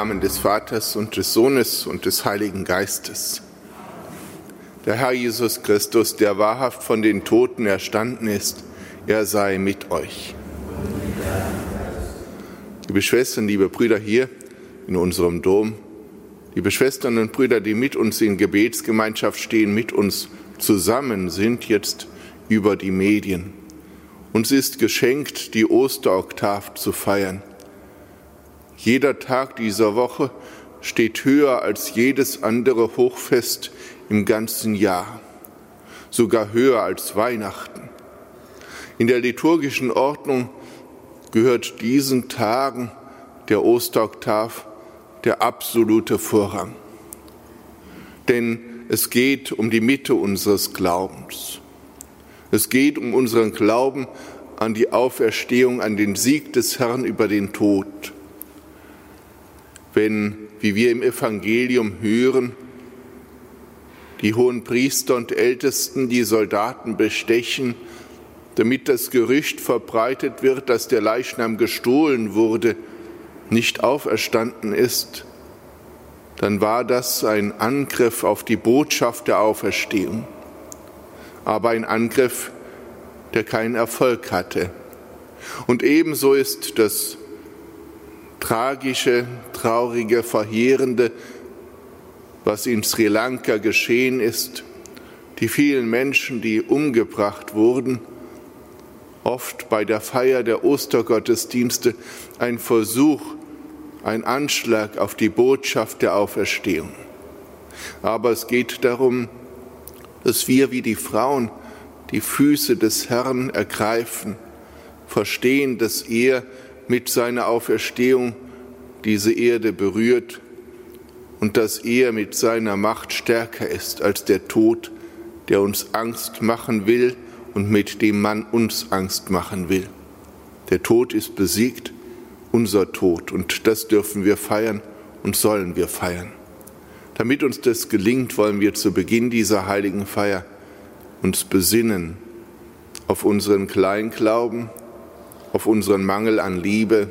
Namen des Vaters und des Sohnes und des Heiligen Geistes. Der Herr Jesus Christus, der wahrhaft von den Toten erstanden ist, er sei mit euch. Liebe Schwestern, liebe Brüder hier in unserem Dom, liebe Schwestern und Brüder, die mit uns in Gebetsgemeinschaft stehen, mit uns zusammen sind jetzt über die Medien. Uns ist geschenkt, die Osteroktav zu feiern. Jeder Tag dieser Woche steht höher als jedes andere Hochfest im ganzen Jahr, sogar höher als Weihnachten. In der liturgischen Ordnung gehört diesen Tagen der Osteroktav der absolute Vorrang. Denn es geht um die Mitte unseres Glaubens. Es geht um unseren Glauben an die Auferstehung, an den Sieg des Herrn über den Tod wenn, wie wir im Evangelium hören, die hohen Priester und Ältesten die Soldaten bestechen, damit das Gerücht verbreitet wird, dass der Leichnam gestohlen wurde, nicht auferstanden ist, dann war das ein Angriff auf die Botschaft der Auferstehung, aber ein Angriff, der keinen Erfolg hatte. Und ebenso ist das tragische, traurige, verheerende, was in Sri Lanka geschehen ist, die vielen Menschen, die umgebracht wurden, oft bei der Feier der Ostergottesdienste ein Versuch, ein Anschlag auf die Botschaft der Auferstehung. Aber es geht darum, dass wir wie die Frauen die Füße des Herrn ergreifen, verstehen, dass er mit seiner Auferstehung diese Erde berührt und dass er mit seiner Macht stärker ist als der Tod, der uns Angst machen will und mit dem man uns Angst machen will. Der Tod ist besiegt, unser Tod, und das dürfen wir feiern und sollen wir feiern. Damit uns das gelingt, wollen wir zu Beginn dieser heiligen Feier uns besinnen auf unseren Kleinglauben, auf unseren Mangel an Liebe,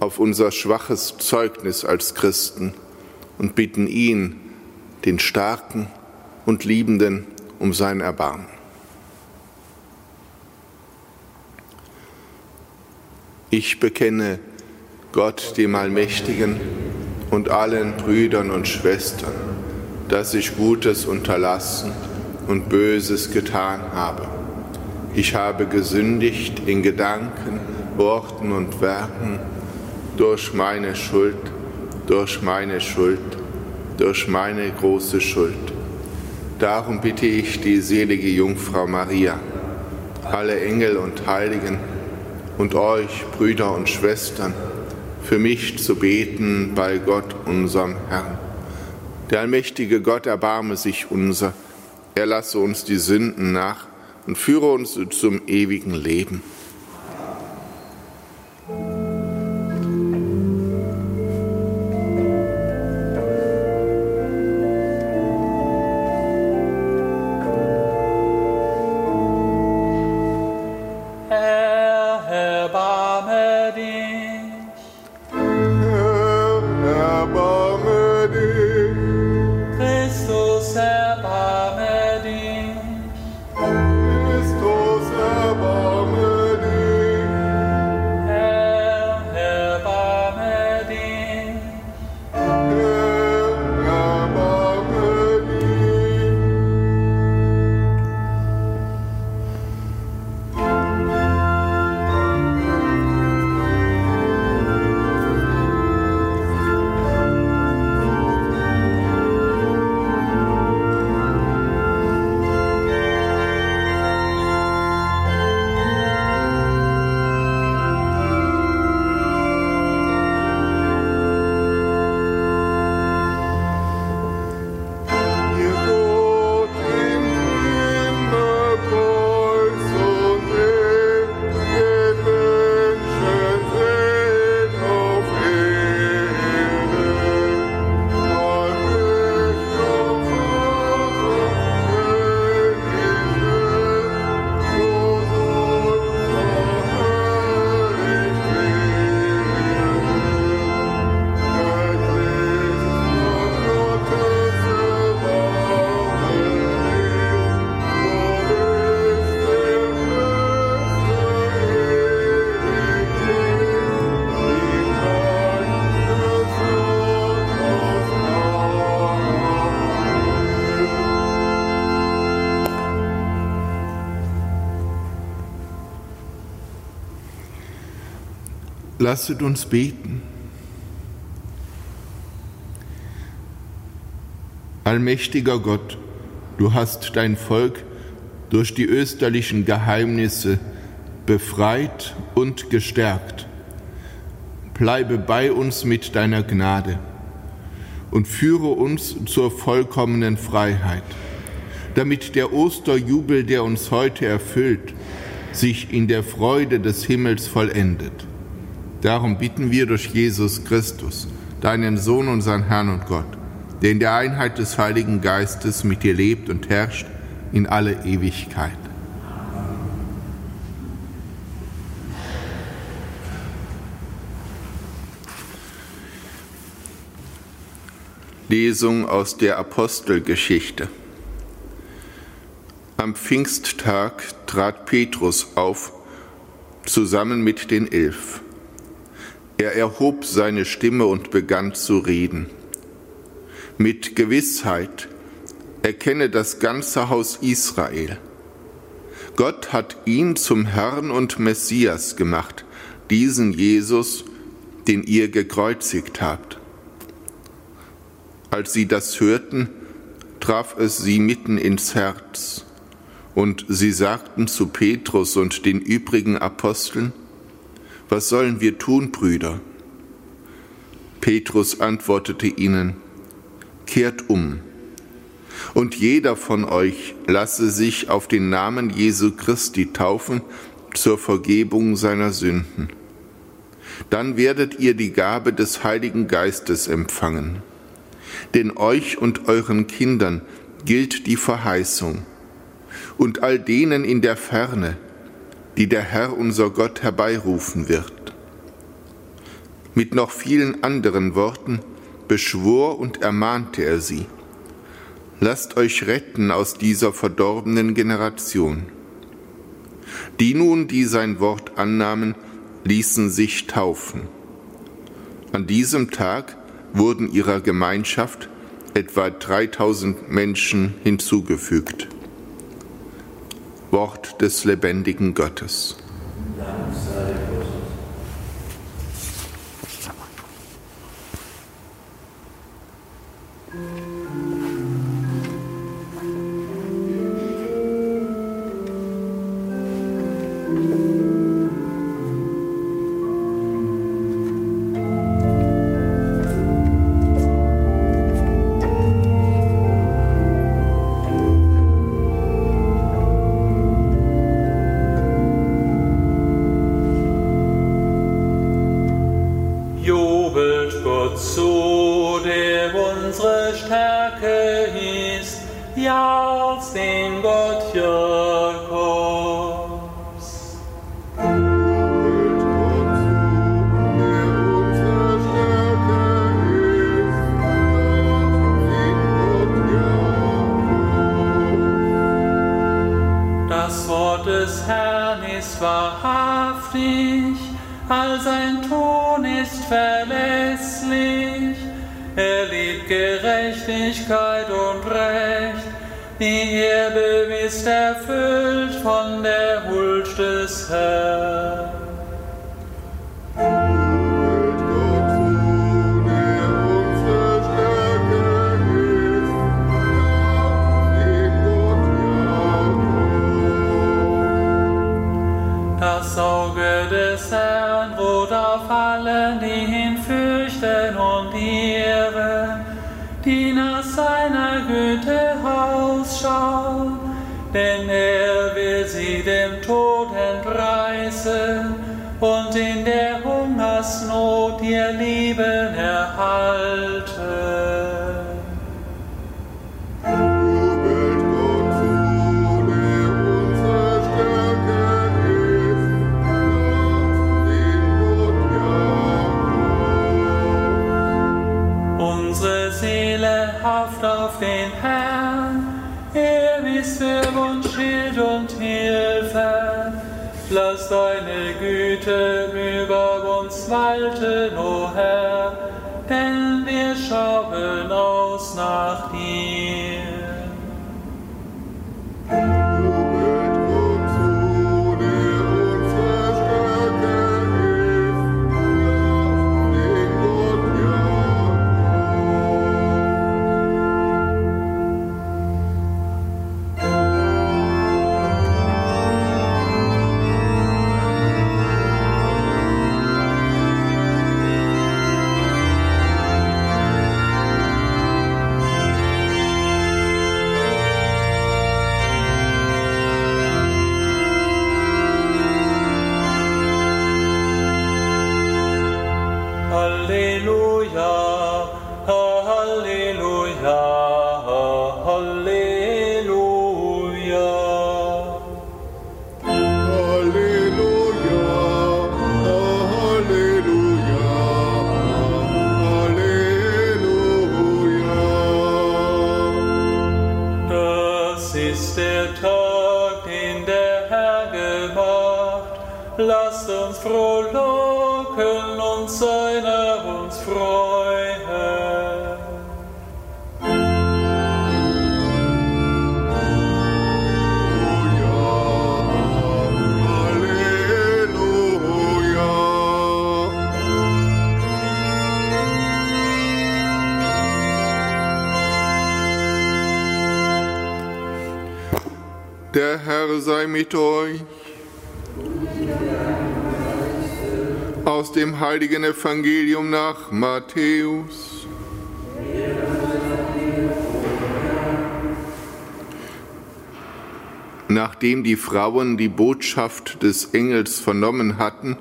auf unser schwaches Zeugnis als Christen und bitten ihn, den Starken und Liebenden, um sein Erbarmen. Ich bekenne Gott, dem Allmächtigen, und allen Brüdern und Schwestern, dass ich Gutes unterlassen und Böses getan habe ich habe gesündigt in Gedanken, Worten und Werken durch meine Schuld, durch meine Schuld, durch meine große Schuld. Darum bitte ich die selige Jungfrau Maria, alle Engel und Heiligen und euch, Brüder und Schwestern, für mich zu beten bei Gott, unserem Herrn. Der allmächtige Gott erbarme sich unser, er lasse uns die Sünden nach und führe uns zum ewigen Leben. Lasset uns beten. Allmächtiger Gott, du hast dein Volk durch die österlichen Geheimnisse befreit und gestärkt. Bleibe bei uns mit deiner Gnade und führe uns zur vollkommenen Freiheit, damit der Osterjubel, der uns heute erfüllt, sich in der Freude des Himmels vollendet. Darum bitten wir durch Jesus Christus, deinen Sohn, unseren Herrn und Gott, der in der Einheit des Heiligen Geistes mit dir lebt und herrscht in alle Ewigkeit. Lesung aus der Apostelgeschichte. Am Pfingsttag trat Petrus auf, zusammen mit den Elf. Er erhob seine Stimme und begann zu reden. Mit Gewissheit erkenne das ganze Haus Israel. Gott hat ihn zum Herrn und Messias gemacht, diesen Jesus, den ihr gekreuzigt habt. Als sie das hörten, traf es sie mitten ins Herz, und sie sagten zu Petrus und den übrigen Aposteln, was sollen wir tun, Brüder? Petrus antwortete ihnen, Kehrt um, und jeder von euch lasse sich auf den Namen Jesu Christi taufen zur Vergebung seiner Sünden. Dann werdet ihr die Gabe des Heiligen Geistes empfangen. Denn euch und euren Kindern gilt die Verheißung und all denen in der Ferne, die der Herr unser Gott herbeirufen wird. Mit noch vielen anderen Worten beschwor und ermahnte er sie, Lasst euch retten aus dieser verdorbenen Generation. Die nun, die sein Wort annahmen, ließen sich taufen. An diesem Tag wurden ihrer Gemeinschaft etwa 3000 Menschen hinzugefügt. Wort des lebendigen Gottes. all denn er will sie dem Tod entreißen und in der Hungersnot ihr Leben Güte über uns walten, o Herr, denn wir schauen aus nach dir. Sei mit euch. Aus dem heiligen Evangelium nach Matthäus. Nachdem die Frauen die Botschaft des Engels vernommen hatten,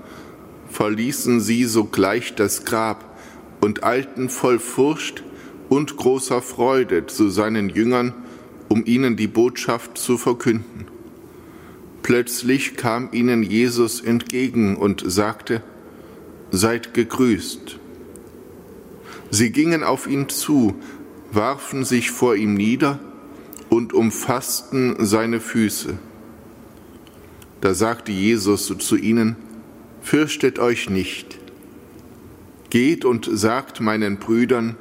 verließen sie sogleich das Grab und eilten voll Furcht und großer Freude zu seinen Jüngern, um ihnen die Botschaft zu verkünden. Plötzlich kam ihnen Jesus entgegen und sagte, Seid gegrüßt. Sie gingen auf ihn zu, warfen sich vor ihm nieder und umfassten seine Füße. Da sagte Jesus zu ihnen, Fürchtet euch nicht. Geht und sagt meinen Brüdern,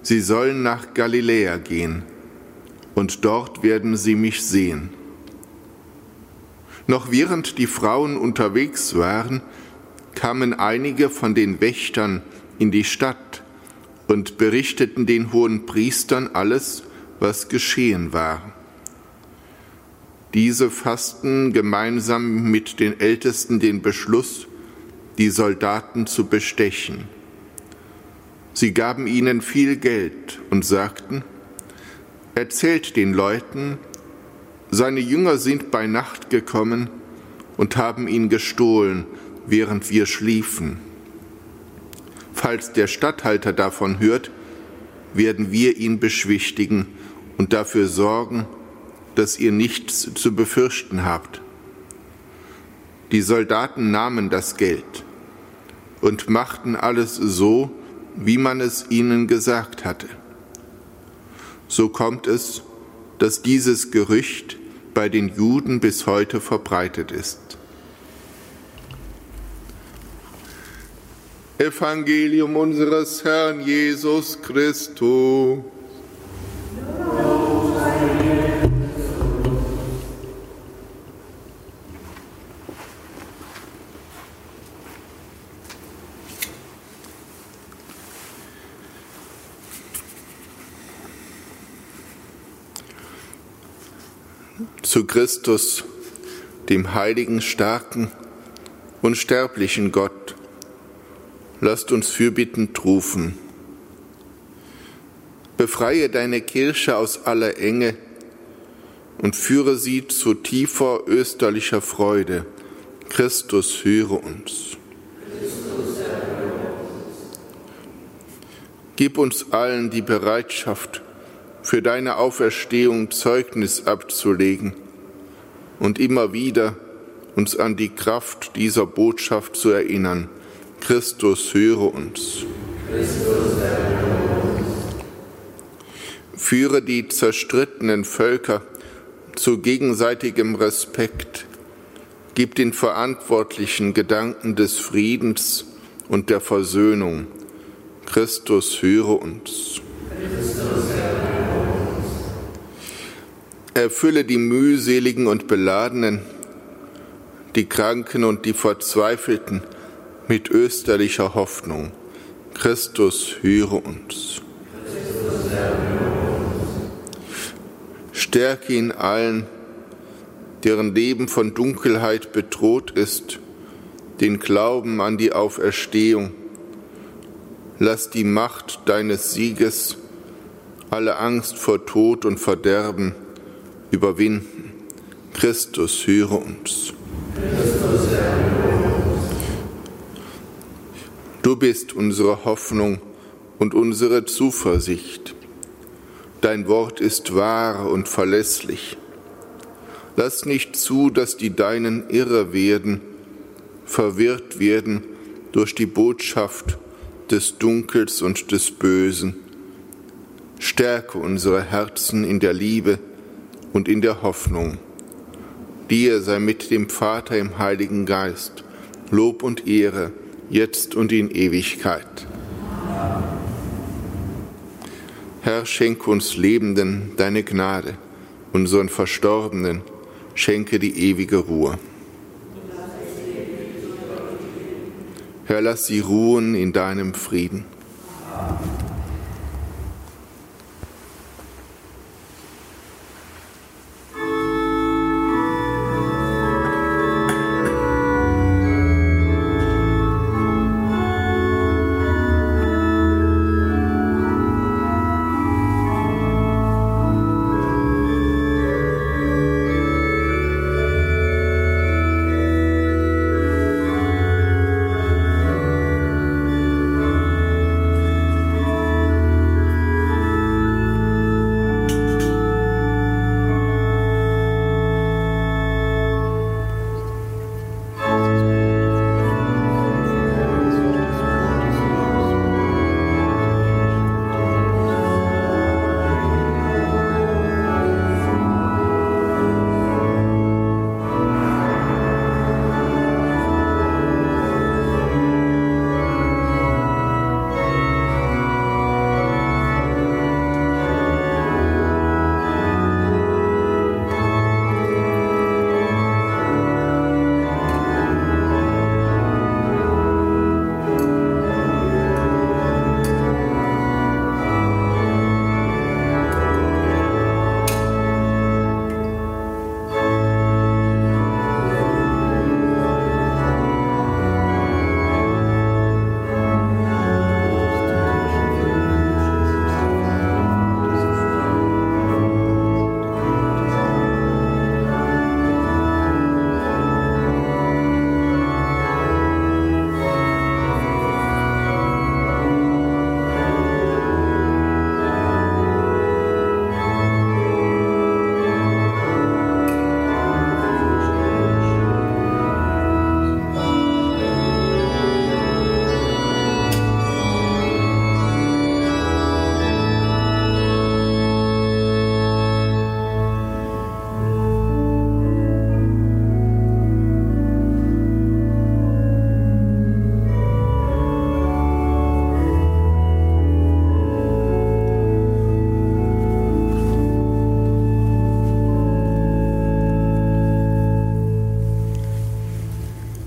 sie sollen nach Galiläa gehen und dort werden sie mich sehen. Noch während die Frauen unterwegs waren, kamen einige von den Wächtern in die Stadt und berichteten den hohen Priestern alles, was geschehen war. Diese fassten gemeinsam mit den Ältesten den Beschluss, die Soldaten zu bestechen. Sie gaben ihnen viel Geld und sagten, erzählt den Leuten, seine Jünger sind bei Nacht gekommen und haben ihn gestohlen, während wir schliefen. Falls der Statthalter davon hört, werden wir ihn beschwichtigen und dafür sorgen, dass ihr nichts zu befürchten habt. Die Soldaten nahmen das Geld und machten alles so, wie man es ihnen gesagt hatte. So kommt es, dass dieses Gerücht bei den Juden bis heute verbreitet ist. Evangelium unseres Herrn Jesus Christus. Zu Christus, dem heiligen, starken, unsterblichen Gott. Lasst uns fürbittend rufen. Befreie deine Kirche aus aller Enge und führe sie zu tiefer österlicher Freude. Christus, höre uns. Gib uns allen die Bereitschaft, für deine Auferstehung Zeugnis abzulegen und immer wieder uns an die Kraft dieser Botschaft zu erinnern. Christus, höre uns. Führe die zerstrittenen Völker zu gegenseitigem Respekt. Gib den Verantwortlichen Gedanken des Friedens und der Versöhnung. Christus, höre uns. Erfülle die mühseligen und beladenen, die Kranken und die Verzweifelten mit österlicher Hoffnung. Christus, höre uns. Stärke ihn allen, deren Leben von Dunkelheit bedroht ist, den Glauben an die Auferstehung. Lass die Macht deines Sieges alle Angst vor Tod und Verderben überwinden. Christus, höre uns. Du bist unsere Hoffnung und unsere Zuversicht. Dein Wort ist wahr und verlässlich. Lass nicht zu, dass die Deinen irre werden, verwirrt werden durch die Botschaft des Dunkels und des Bösen. Stärke unsere Herzen in der Liebe, und in der Hoffnung. Dir sei mit dem Vater im Heiligen Geist Lob und Ehre, jetzt und in Ewigkeit. Herr, schenk uns Lebenden deine Gnade, unseren Verstorbenen schenke die ewige Ruhe. Herr, lass sie ruhen in deinem Frieden.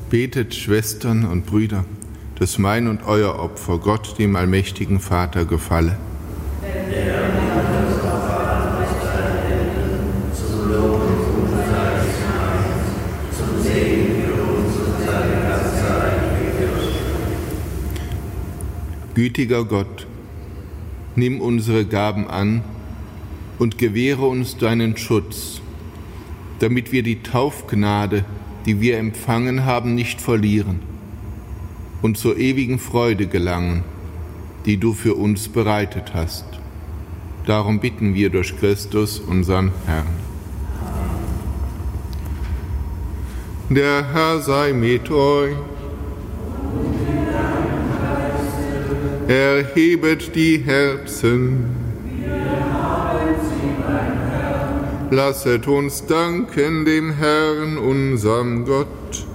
Betet, Schwestern und Brüder, dass mein und euer Opfer Gott, dem allmächtigen Vater, gefalle. Gütiger Gott, nimm unsere Gaben an und gewähre uns deinen Schutz, damit wir die Taufgnade die wir empfangen haben, nicht verlieren und zur ewigen Freude gelangen, die du für uns bereitet hast. Darum bitten wir durch Christus, unseren Herrn. Der Herr sei mit euch. Erhebet die Herzen. Lasset uns danken dem Herrn, unserem Gott.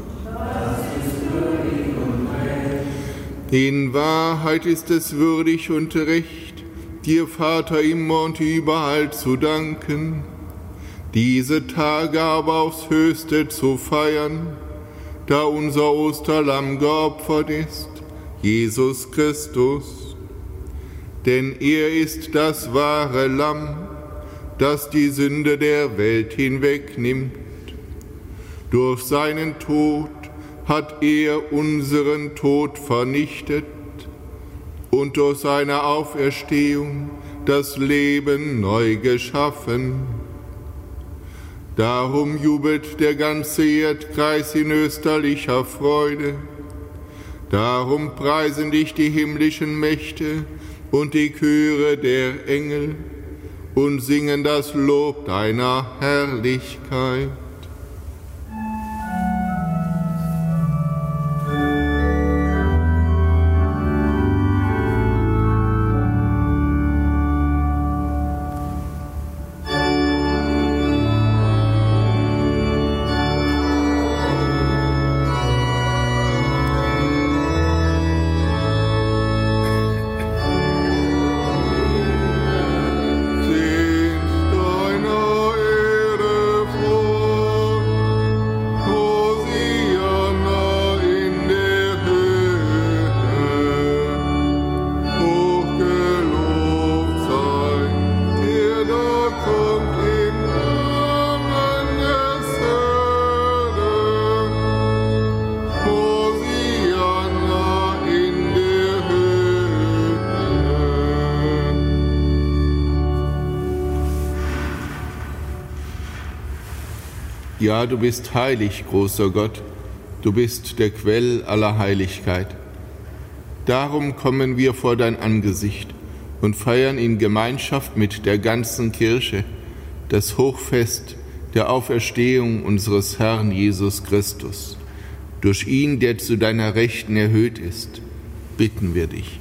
In Wahrheit ist es würdig und recht, dir, Vater, immer und überall zu danken, diese Tage aber aufs höchste zu feiern, da unser Osterlamm geopfert ist, Jesus Christus. Denn er ist das wahre Lamm, das die Sünde der Welt hinwegnimmt. Durch seinen Tod hat er unseren Tod vernichtet und durch seine Auferstehung das Leben neu geschaffen. Darum jubelt der ganze Erdkreis in österlicher Freude. Darum preisen dich die himmlischen Mächte und die Chöre der Engel und singen das Lob deiner Herrlichkeit. Ja, du bist heilig, großer Gott, du bist der Quell aller Heiligkeit. Darum kommen wir vor dein Angesicht und feiern in Gemeinschaft mit der ganzen Kirche das Hochfest der Auferstehung unseres Herrn Jesus Christus. Durch ihn, der zu deiner Rechten erhöht ist, bitten wir dich.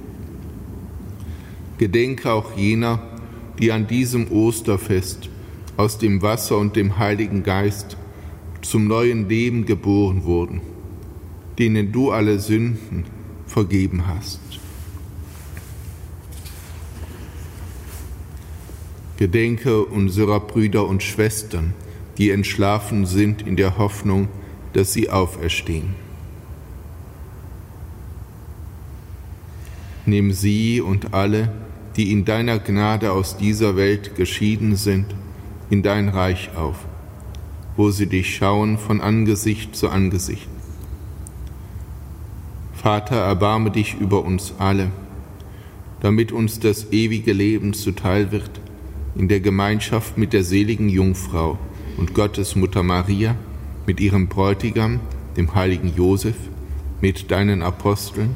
Gedenke auch jener, die an diesem Osterfest aus dem Wasser und dem Heiligen Geist zum neuen Leben geboren wurden, denen du alle Sünden vergeben hast. Gedenke unserer Brüder und Schwestern, die entschlafen sind in der Hoffnung, dass sie auferstehen. Nimm sie und alle, die in deiner Gnade aus dieser Welt geschieden sind, in dein Reich auf, wo sie dich schauen von Angesicht zu Angesicht. Vater, erbarme dich über uns alle, damit uns das ewige Leben zuteil wird, in der Gemeinschaft mit der seligen Jungfrau und Gottes Mutter Maria, mit ihrem Bräutigam, dem heiligen Josef, mit deinen Aposteln,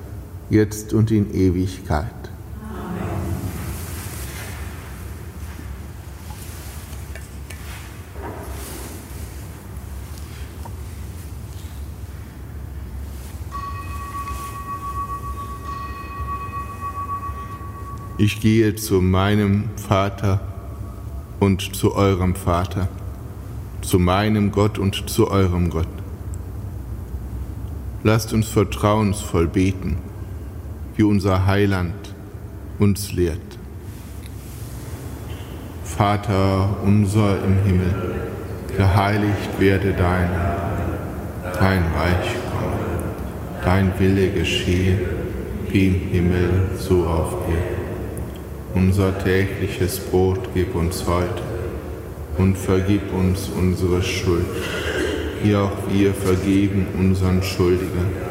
jetzt und in Ewigkeit. Ich gehe zu meinem Vater und zu eurem Vater, zu meinem Gott und zu eurem Gott. Lasst uns vertrauensvoll beten, wie unser Heiland uns lehrt. Vater unser im Himmel, geheiligt werde dein dein Reich komme, dein Wille geschehe, wie im Himmel so auf Erden. Unser tägliches Brot gib uns heute und vergib uns unsere Schuld, wie auch wir vergeben unseren Schuldigen.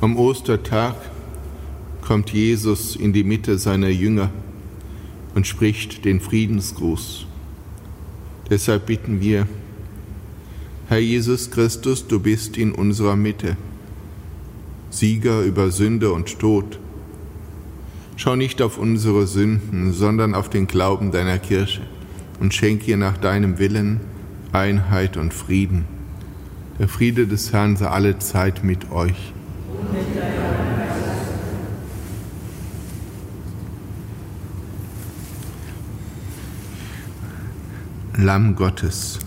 Am Ostertag kommt Jesus in die Mitte seiner Jünger und spricht den Friedensgruß. Deshalb bitten wir, Herr Jesus Christus, du bist in unserer Mitte, Sieger über Sünde und Tod. Schau nicht auf unsere Sünden, sondern auf den Glauben deiner Kirche und schenk ihr nach deinem Willen Einheit und Frieden. Der Friede des Herrn sei alle Zeit mit euch. Lamm Gottes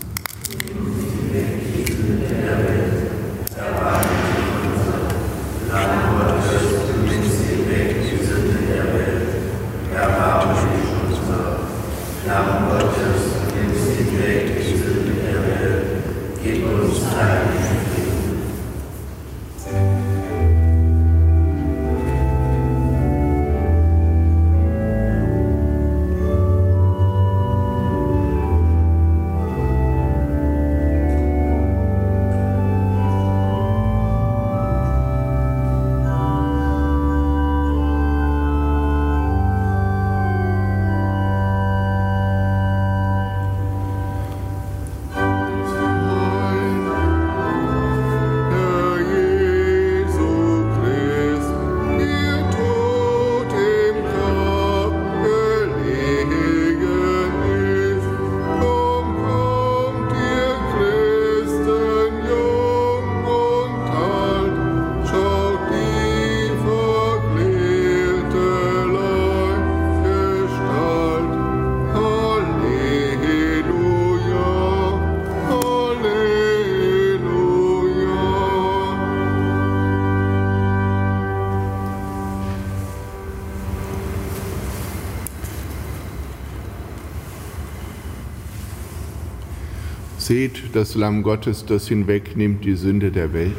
Seht das Lamm Gottes, das hinwegnimmt die Sünde der Welt.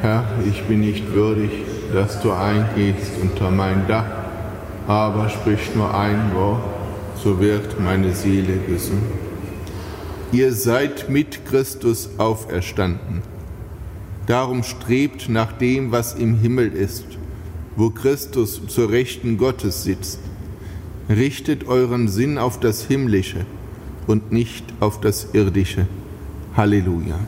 Herr, ich bin nicht würdig, dass du eingehst unter mein Dach, aber sprich nur ein Wort, so wird meine Seele gesund. Ihr seid mit Christus auferstanden. Darum strebt nach dem, was im Himmel ist, wo Christus zur Rechten Gottes sitzt. Richtet euren Sinn auf das Himmlische und nicht auf das Irdische. Halleluja.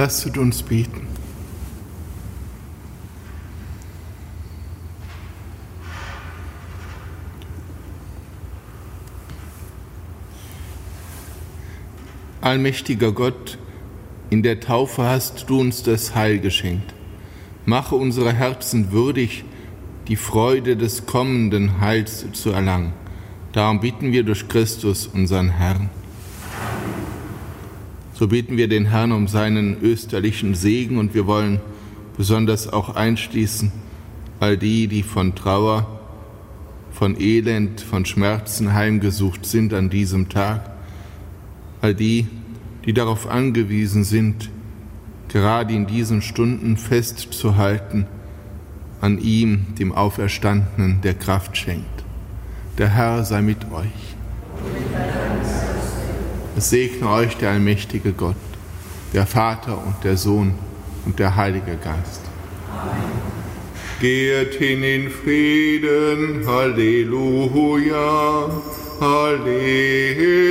Lasst uns beten. Allmächtiger Gott, in der Taufe hast du uns das Heil geschenkt. Mache unsere Herzen würdig, die Freude des kommenden Heils zu erlangen. Darum bitten wir durch Christus, unseren Herrn. So beten wir den Herrn um seinen österlichen Segen und wir wollen besonders auch einschließen all die, die von Trauer, von Elend, von Schmerzen heimgesucht sind an diesem Tag, all die, die darauf angewiesen sind, gerade in diesen Stunden festzuhalten an ihm, dem Auferstandenen, der Kraft schenkt. Der Herr sei mit euch. Es segne euch der allmächtige Gott, der Vater und der Sohn und der Heilige Geist. Amen. Geht hin in Frieden, Halleluja, Halleluja.